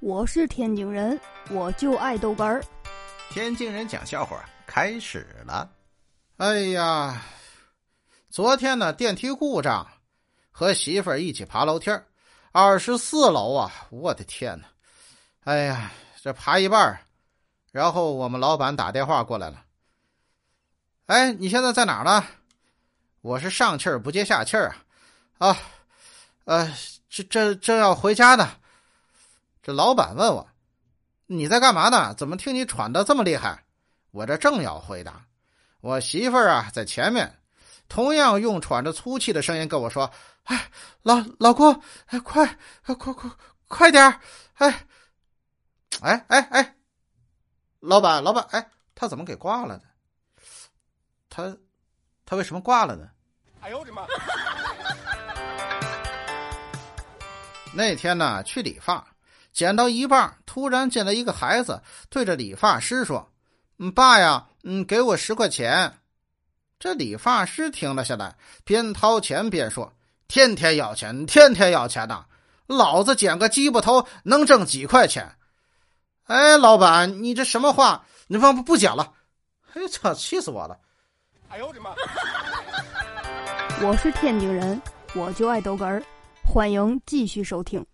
我是天津人，我就爱豆干儿。天津人讲笑话开始了。哎呀，昨天呢电梯故障，和媳妇儿一起爬楼梯二十四楼啊！我的天哪！哎呀，这爬一半儿然后我们老板打电话过来了。哎，你现在在哪儿呢？我是上气儿不接下气儿啊！啊，呃，这这正要回家呢。这老板问我：“你在干嘛呢？怎么听你喘的这么厉害？”我这正要回答，我媳妇儿啊在前面，同样用喘着粗气的声音跟我说：“哎，老老公，哎，快，快快快快点哎，哎哎哎，老板老板，哎，他怎么给挂了呢？他他为什么挂了呢？”哎呦我的妈！那天呢，去理发。剪到一半，突然进来一个孩子，对着理发师说：“嗯，爸呀，嗯，给我十块钱。”这理发师停了下来，边掏钱边说：“天天要钱，天天要钱呐！老子剪个鸡巴头能挣几块钱？”哎，老板，你这什么话？你不不剪了？哎，操，气死我了！哎呦我的妈！我是天津人，我就爱逗哏儿，欢迎继续收听。